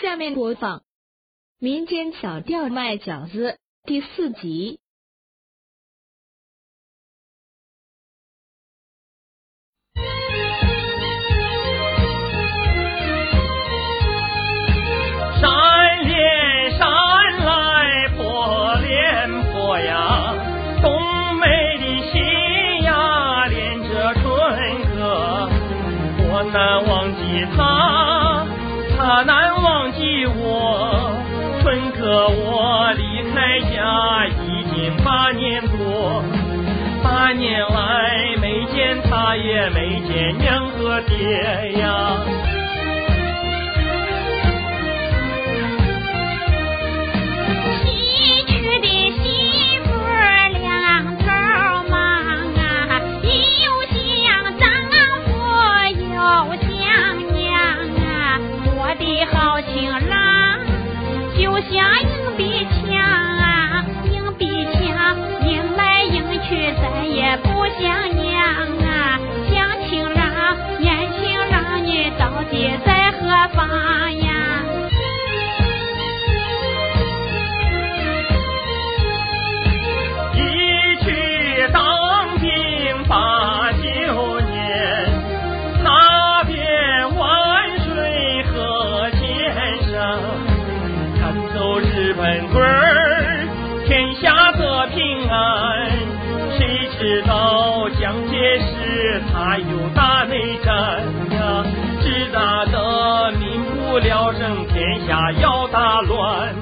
下面播放民间小调卖饺子第四集。山连山来破连破呀，冬梅的心呀连着春歌，我难忘记他，他难忘记我。春歌我离开家已经八年多，八年来没见他也没见娘和爹呀。也不想娘啊，想亲人年轻郎你到底在何方呀？一去当兵八九年，踏遍万水和千山，赶走日本鬼儿，天下得平安。蒋介石他有大内战呀，只打得民不聊生，天下要大乱。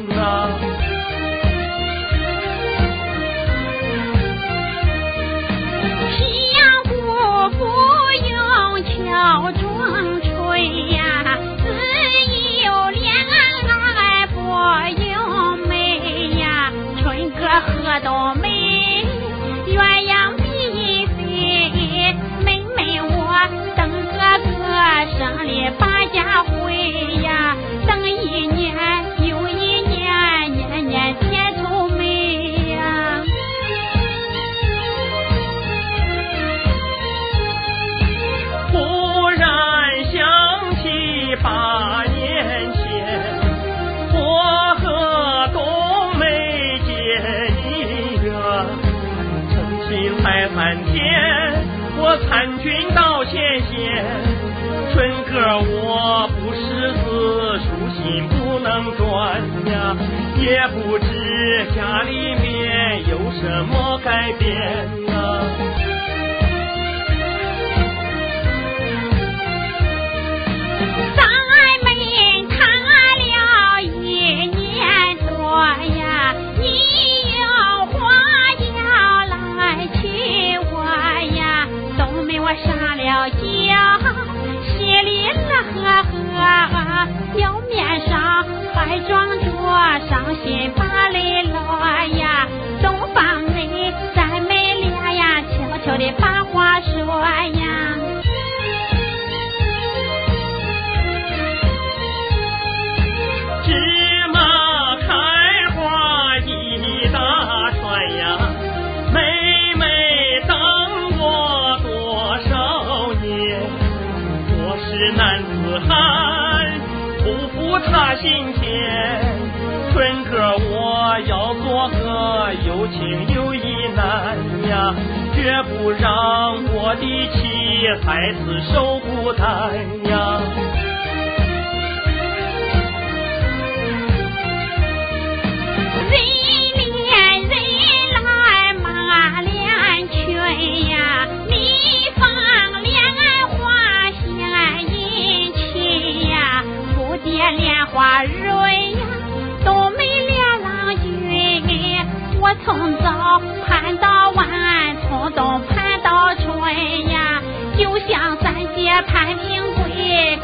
成亲才三天，我参军到前线，春哥我不识字，书信不能转呀，也不知家里面有什么改变着伤心把泪落呀，东方美，咱们俩呀，悄悄的把话说呀。芝麻开花一大串呀，妹妹等我多少年？我是男子汉，不负她心。我要做个有情有义男呀，绝不让我的妻孩子受孤单呀。人连人来马连群呀，蜜蜂恋花香殷勤呀，蝴蝶莲花蕊呀，从早盼到晚，从冬盼到春呀，就像三姐盼平贵，